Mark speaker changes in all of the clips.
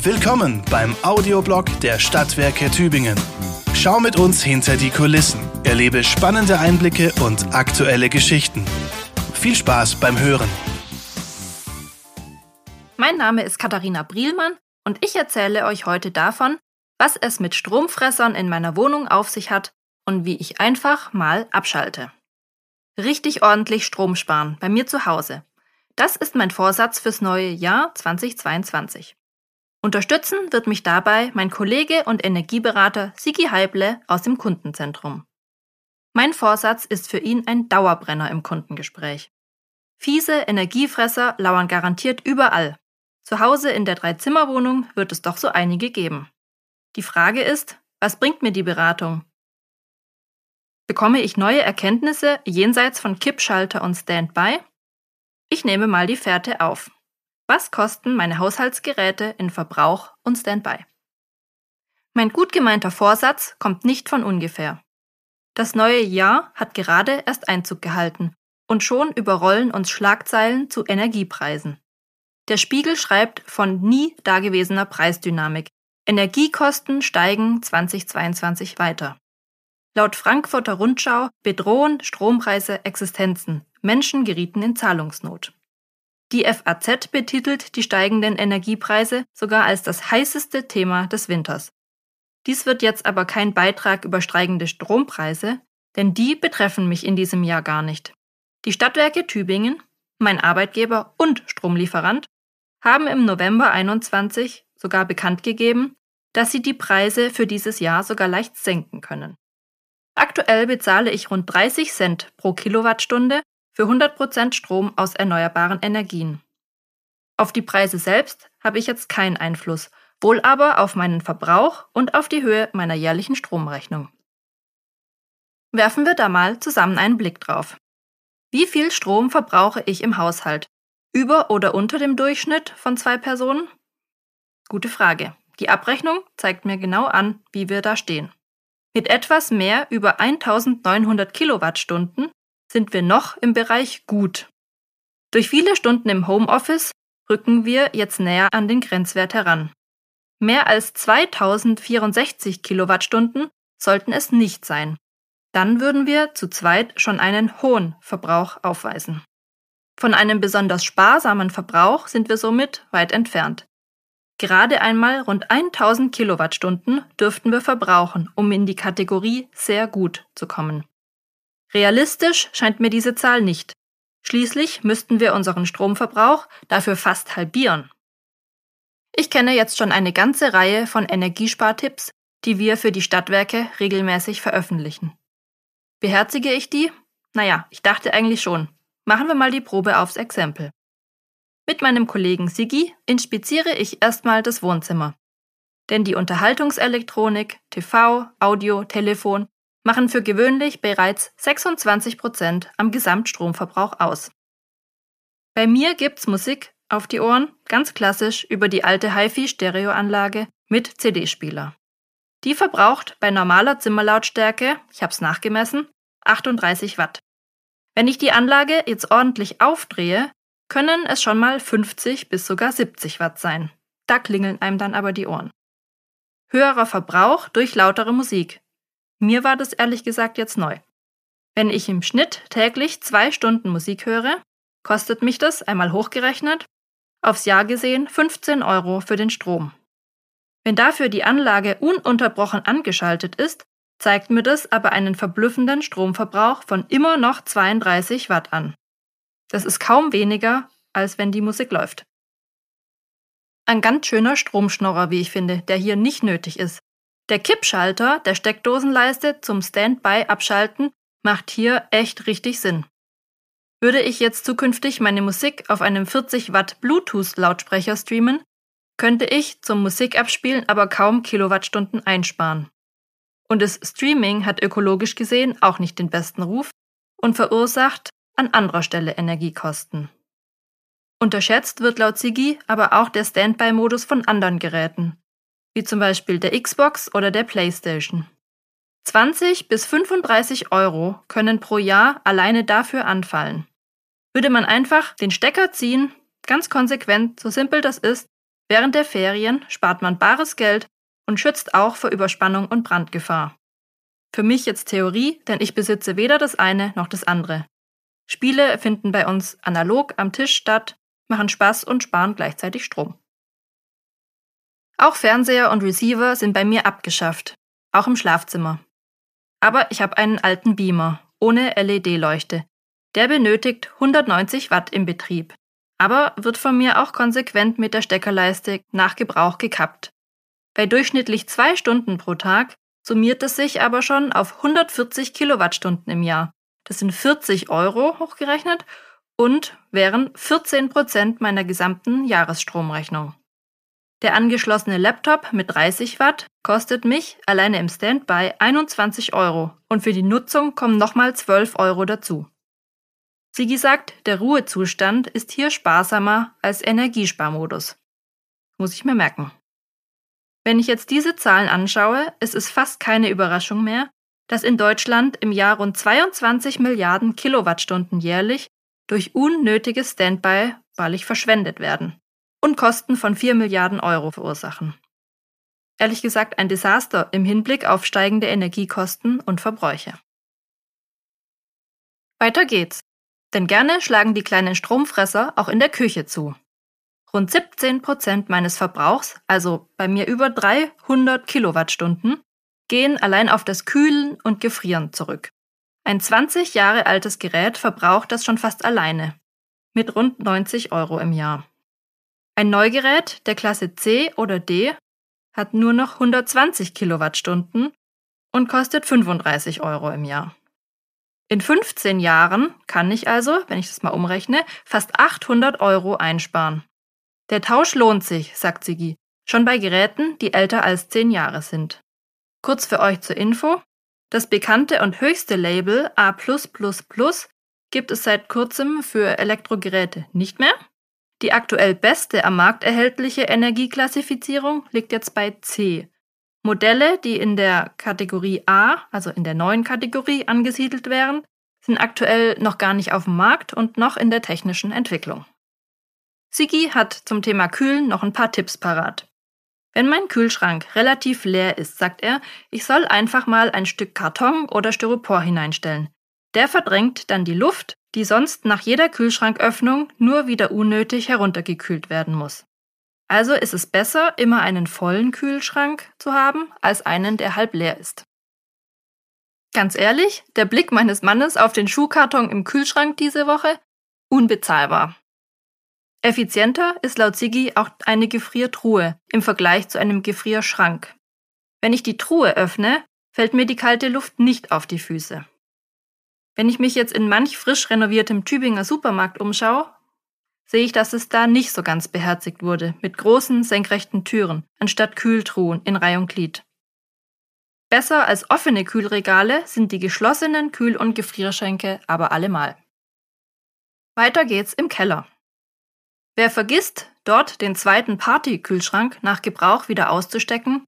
Speaker 1: Willkommen beim Audioblog der Stadtwerke Tübingen. Schau mit uns hinter die Kulissen, erlebe spannende Einblicke und aktuelle Geschichten. Viel Spaß beim Hören.
Speaker 2: Mein Name ist Katharina Brielmann und ich erzähle euch heute davon, was es mit Stromfressern in meiner Wohnung auf sich hat und wie ich einfach mal abschalte. Richtig ordentlich Strom sparen bei mir zu Hause. Das ist mein Vorsatz fürs neue Jahr 2022. Unterstützen wird mich dabei mein Kollege und Energieberater Sigi Heible aus dem Kundenzentrum. Mein Vorsatz ist für ihn ein Dauerbrenner im Kundengespräch. Fiese Energiefresser lauern garantiert überall. Zu Hause in der Dreizimmerwohnung wird es doch so einige geben. Die Frage ist, was bringt mir die Beratung? Bekomme ich neue Erkenntnisse jenseits von Kippschalter und Standby? Ich nehme mal die Fährte auf. Was kosten meine Haushaltsgeräte in Verbrauch und Standby? Mein gut gemeinter Vorsatz kommt nicht von ungefähr. Das neue Jahr hat gerade erst Einzug gehalten und schon überrollen uns Schlagzeilen zu Energiepreisen. Der Spiegel schreibt von nie dagewesener Preisdynamik. Energiekosten steigen 2022 weiter. Laut Frankfurter Rundschau bedrohen Strompreise Existenzen. Menschen gerieten in Zahlungsnot. Die FAZ betitelt die steigenden Energiepreise sogar als das heißeste Thema des Winters. Dies wird jetzt aber kein Beitrag über steigende Strompreise, denn die betreffen mich in diesem Jahr gar nicht. Die Stadtwerke Tübingen, mein Arbeitgeber und Stromlieferant, haben im November 21 sogar bekannt gegeben, dass sie die Preise für dieses Jahr sogar leicht senken können. Aktuell bezahle ich rund 30 Cent pro Kilowattstunde für 100% Strom aus erneuerbaren Energien. Auf die Preise selbst habe ich jetzt keinen Einfluss, wohl aber auf meinen Verbrauch und auf die Höhe meiner jährlichen Stromrechnung. Werfen wir da mal zusammen einen Blick drauf. Wie viel Strom verbrauche ich im Haushalt? Über oder unter dem Durchschnitt von zwei Personen? Gute Frage. Die Abrechnung zeigt mir genau an, wie wir da stehen. Mit etwas mehr über 1900 Kilowattstunden sind wir noch im Bereich gut. Durch viele Stunden im Homeoffice rücken wir jetzt näher an den Grenzwert heran. Mehr als 2064 Kilowattstunden sollten es nicht sein. Dann würden wir zu zweit schon einen hohen Verbrauch aufweisen. Von einem besonders sparsamen Verbrauch sind wir somit weit entfernt. Gerade einmal rund 1000 Kilowattstunden dürften wir verbrauchen, um in die Kategorie sehr gut zu kommen. Realistisch scheint mir diese Zahl nicht. Schließlich müssten wir unseren Stromverbrauch dafür fast halbieren. Ich kenne jetzt schon eine ganze Reihe von Energiespartipps, die wir für die Stadtwerke regelmäßig veröffentlichen. Beherzige ich die? Naja, ich dachte eigentlich schon. Machen wir mal die Probe aufs Exempel. Mit meinem Kollegen Sigi inspiziere ich erstmal das Wohnzimmer. Denn die Unterhaltungselektronik, TV, Audio, Telefon machen für gewöhnlich bereits 26 Prozent am Gesamtstromverbrauch aus. Bei mir gibt's Musik auf die Ohren, ganz klassisch über die alte HiFi-Stereoanlage mit CD-Spieler. Die verbraucht bei normaler Zimmerlautstärke, ich habe es nachgemessen, 38 Watt. Wenn ich die Anlage jetzt ordentlich aufdrehe, können es schon mal 50 bis sogar 70 Watt sein. Da klingeln einem dann aber die Ohren. Höherer Verbrauch durch lautere Musik. Mir war das ehrlich gesagt jetzt neu. Wenn ich im Schnitt täglich zwei Stunden Musik höre, kostet mich das einmal hochgerechnet, aufs Jahr gesehen 15 Euro für den Strom. Wenn dafür die Anlage ununterbrochen angeschaltet ist, zeigt mir das aber einen verblüffenden Stromverbrauch von immer noch 32 Watt an. Das ist kaum weniger, als wenn die Musik läuft. Ein ganz schöner Stromschnorrer, wie ich finde, der hier nicht nötig ist. Der Kippschalter der Steckdosenleiste zum Standby-Abschalten macht hier echt richtig Sinn. Würde ich jetzt zukünftig meine Musik auf einem 40 Watt Bluetooth-Lautsprecher streamen, könnte ich zum Musikabspielen aber kaum Kilowattstunden einsparen. Und das Streaming hat ökologisch gesehen auch nicht den besten Ruf und verursacht an anderer Stelle Energiekosten. Unterschätzt wird laut Sigi aber auch der Standby-Modus von anderen Geräten, wie zum Beispiel der Xbox oder der PlayStation. 20 bis 35 Euro können pro Jahr alleine dafür anfallen. Würde man einfach den Stecker ziehen, ganz konsequent, so simpel das ist, Während der Ferien spart man bares Geld und schützt auch vor Überspannung und Brandgefahr. Für mich jetzt Theorie, denn ich besitze weder das eine noch das andere. Spiele finden bei uns analog am Tisch statt, machen Spaß und sparen gleichzeitig Strom. Auch Fernseher und Receiver sind bei mir abgeschafft, auch im Schlafzimmer. Aber ich habe einen alten Beamer ohne LED-Leuchte. Der benötigt 190 Watt im Betrieb, aber wird von mir auch konsequent mit der Steckerleiste nach Gebrauch gekappt. Bei durchschnittlich zwei Stunden pro Tag summiert es sich aber schon auf 140 Kilowattstunden im Jahr. Das sind 40 Euro hochgerechnet und wären 14 Prozent meiner gesamten Jahresstromrechnung. Der angeschlossene Laptop mit 30 Watt kostet mich alleine im Standby 21 Euro und für die Nutzung kommen nochmal 12 Euro dazu. Sigi sagt, der Ruhezustand ist hier sparsamer als Energiesparmodus. Muss ich mir merken. Wenn ich jetzt diese Zahlen anschaue, ist es fast keine Überraschung mehr, dass in Deutschland im Jahr rund 22 Milliarden Kilowattstunden jährlich durch unnötiges Standby wahrlich verschwendet werden und Kosten von 4 Milliarden Euro verursachen. Ehrlich gesagt ein Desaster im Hinblick auf steigende Energiekosten und Verbräuche. Weiter geht's. Denn gerne schlagen die kleinen Stromfresser auch in der Küche zu. Rund 17 Prozent meines Verbrauchs, also bei mir über 300 Kilowattstunden, gehen allein auf das Kühlen und Gefrieren zurück. Ein 20 Jahre altes Gerät verbraucht das schon fast alleine, mit rund 90 Euro im Jahr. Ein Neugerät der Klasse C oder D hat nur noch 120 Kilowattstunden und kostet 35 Euro im Jahr. In 15 Jahren kann ich also, wenn ich das mal umrechne, fast 800 Euro einsparen. Der Tausch lohnt sich, sagt Sigi, schon bei Geräten, die älter als 10 Jahre sind. Kurz für euch zur Info. Das bekannte und höchste Label A gibt es seit kurzem für Elektrogeräte nicht mehr. Die aktuell beste am Markt erhältliche Energieklassifizierung liegt jetzt bei C. Modelle, die in der Kategorie A, also in der neuen Kategorie angesiedelt wären, sind aktuell noch gar nicht auf dem Markt und noch in der technischen Entwicklung. Sigi hat zum Thema Kühlen noch ein paar Tipps parat. Wenn mein Kühlschrank relativ leer ist, sagt er, ich soll einfach mal ein Stück Karton oder Styropor hineinstellen. Der verdrängt dann die Luft, die sonst nach jeder Kühlschranköffnung nur wieder unnötig heruntergekühlt werden muss. Also ist es besser, immer einen vollen Kühlschrank zu haben, als einen, der halb leer ist. Ganz ehrlich, der Blick meines Mannes auf den Schuhkarton im Kühlschrank diese Woche? Unbezahlbar. Effizienter ist laut Sigi auch eine Gefriertruhe im Vergleich zu einem Gefrierschrank. Wenn ich die Truhe öffne, fällt mir die kalte Luft nicht auf die Füße. Wenn ich mich jetzt in manch frisch renoviertem Tübinger Supermarkt umschaue, sehe ich, dass es da nicht so ganz beherzigt wurde, mit großen, senkrechten Türen, anstatt Kühltruhen in Reihe und Glied. Besser als offene Kühlregale sind die geschlossenen Kühl- und Gefrierschränke aber allemal. Weiter geht's im Keller. Wer vergisst, dort den zweiten Partykühlschrank nach Gebrauch wieder auszustecken,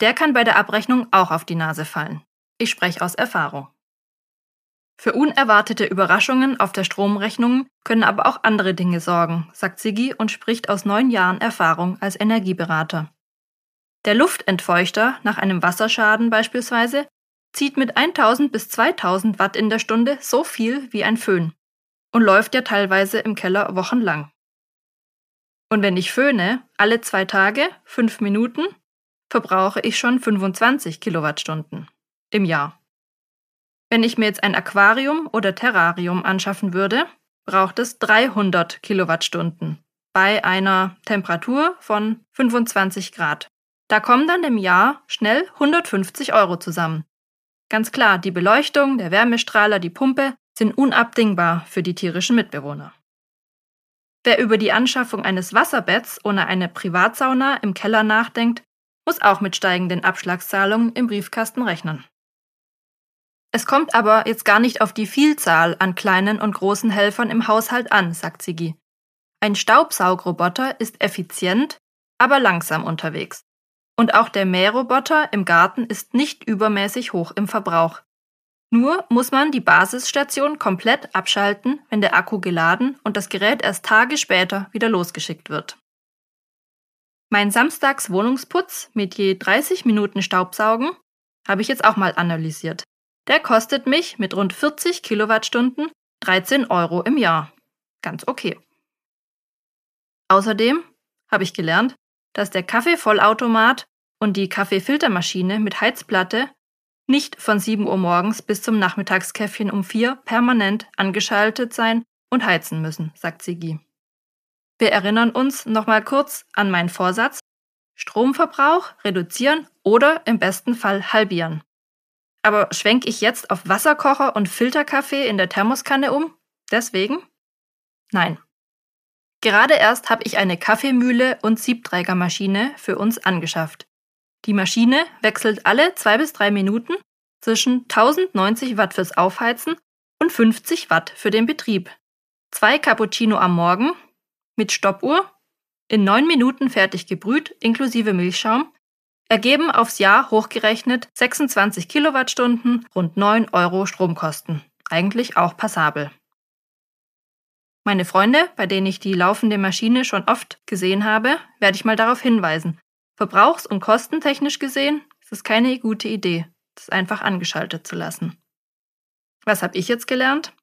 Speaker 2: der kann bei der Abrechnung auch auf die Nase fallen. Ich spreche aus Erfahrung. Für unerwartete Überraschungen auf der Stromrechnung können aber auch andere Dinge sorgen, sagt Sigi und spricht aus neun Jahren Erfahrung als Energieberater. Der Luftentfeuchter nach einem Wasserschaden beispielsweise zieht mit 1000 bis 2000 Watt in der Stunde so viel wie ein Föhn und läuft ja teilweise im Keller wochenlang. Und wenn ich föhne, alle zwei Tage, fünf Minuten, verbrauche ich schon 25 Kilowattstunden im Jahr. Wenn ich mir jetzt ein Aquarium oder Terrarium anschaffen würde, braucht es 300 Kilowattstunden bei einer Temperatur von 25 Grad. Da kommen dann im Jahr schnell 150 Euro zusammen. Ganz klar, die Beleuchtung, der Wärmestrahler, die Pumpe sind unabdingbar für die tierischen Mitbewohner. Wer über die Anschaffung eines Wasserbetts ohne eine Privatsauna im Keller nachdenkt, muss auch mit steigenden Abschlagszahlungen im Briefkasten rechnen. Es kommt aber jetzt gar nicht auf die Vielzahl an kleinen und großen Helfern im Haushalt an, sagt Sigi. Ein Staubsaugroboter ist effizient, aber langsam unterwegs. Und auch der Mähroboter im Garten ist nicht übermäßig hoch im Verbrauch. Nur muss man die Basisstation komplett abschalten, wenn der Akku geladen und das Gerät erst Tage später wieder losgeschickt wird. Mein Samstags Wohnungsputz mit je 30 Minuten Staubsaugen habe ich jetzt auch mal analysiert. Der kostet mich mit rund 40 Kilowattstunden 13 Euro im Jahr. Ganz okay. Außerdem habe ich gelernt, dass der Kaffeevollautomat und die Kaffeefiltermaschine mit Heizplatte nicht von 7 Uhr morgens bis zum Nachmittagskäffchen um 4 permanent angeschaltet sein und heizen müssen, sagt Sigi. Wir erinnern uns nochmal kurz an meinen Vorsatz, Stromverbrauch reduzieren oder im besten Fall halbieren. Aber schwenke ich jetzt auf Wasserkocher und Filterkaffee in der Thermoskanne um? Deswegen? Nein. Gerade erst habe ich eine Kaffeemühle und Siebträgermaschine für uns angeschafft. Die Maschine wechselt alle zwei bis drei Minuten zwischen 1090 Watt fürs Aufheizen und 50 Watt für den Betrieb. Zwei Cappuccino am Morgen mit Stoppuhr, in neun Minuten fertig gebrüht, inklusive Milchschaum, ergeben aufs Jahr hochgerechnet 26 Kilowattstunden, rund 9 Euro Stromkosten. Eigentlich auch passabel. Meine Freunde, bei denen ich die laufende Maschine schon oft gesehen habe, werde ich mal darauf hinweisen. Verbrauchs- und kostentechnisch gesehen ist es keine gute Idee, das einfach angeschaltet zu lassen. Was habe ich jetzt gelernt?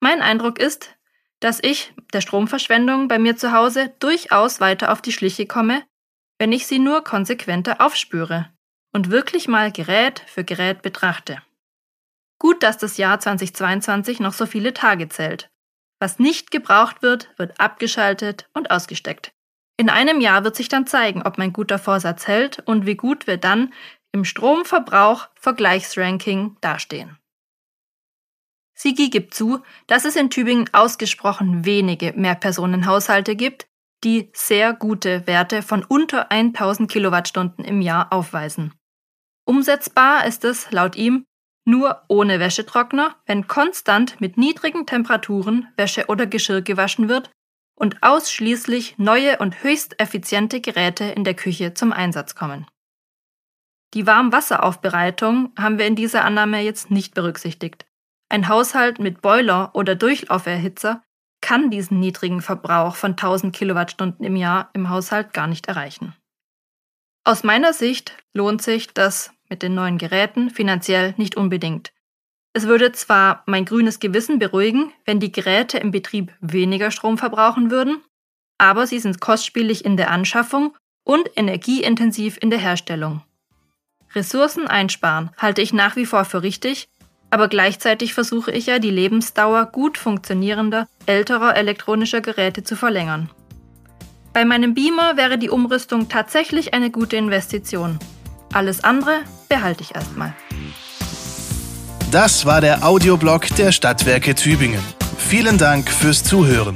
Speaker 2: Mein Eindruck ist, dass ich der Stromverschwendung bei mir zu Hause durchaus weiter auf die Schliche komme, wenn ich sie nur konsequenter aufspüre und wirklich mal Gerät für Gerät betrachte. Gut, dass das Jahr 2022 noch so viele Tage zählt. Was nicht gebraucht wird, wird abgeschaltet und ausgesteckt. In einem Jahr wird sich dann zeigen, ob mein guter Vorsatz hält und wie gut wir dann im Stromverbrauch Vergleichsranking dastehen. Sigi gibt zu, dass es in Tübingen ausgesprochen wenige Mehrpersonenhaushalte gibt, die sehr gute Werte von unter 1000 Kilowattstunden im Jahr aufweisen. Umsetzbar ist es laut ihm nur ohne Wäschetrockner, wenn konstant mit niedrigen Temperaturen Wäsche oder Geschirr gewaschen wird und ausschließlich neue und höchst effiziente Geräte in der Küche zum Einsatz kommen. Die Warmwasseraufbereitung haben wir in dieser Annahme jetzt nicht berücksichtigt. Ein Haushalt mit Boiler oder Durchlauferhitzer kann diesen niedrigen Verbrauch von 1000 Kilowattstunden im Jahr im Haushalt gar nicht erreichen. Aus meiner Sicht lohnt sich das mit den neuen Geräten finanziell nicht unbedingt. Es würde zwar mein grünes Gewissen beruhigen, wenn die Geräte im Betrieb weniger Strom verbrauchen würden, aber sie sind kostspielig in der Anschaffung und energieintensiv in der Herstellung. Ressourcen einsparen halte ich nach wie vor für richtig aber gleichzeitig versuche ich ja, die Lebensdauer gut funktionierender, älterer elektronischer Geräte zu verlängern. Bei meinem Beamer wäre die Umrüstung tatsächlich eine gute Investition. Alles andere behalte ich erstmal.
Speaker 1: Das war der Audioblog der Stadtwerke Tübingen. Vielen Dank fürs Zuhören.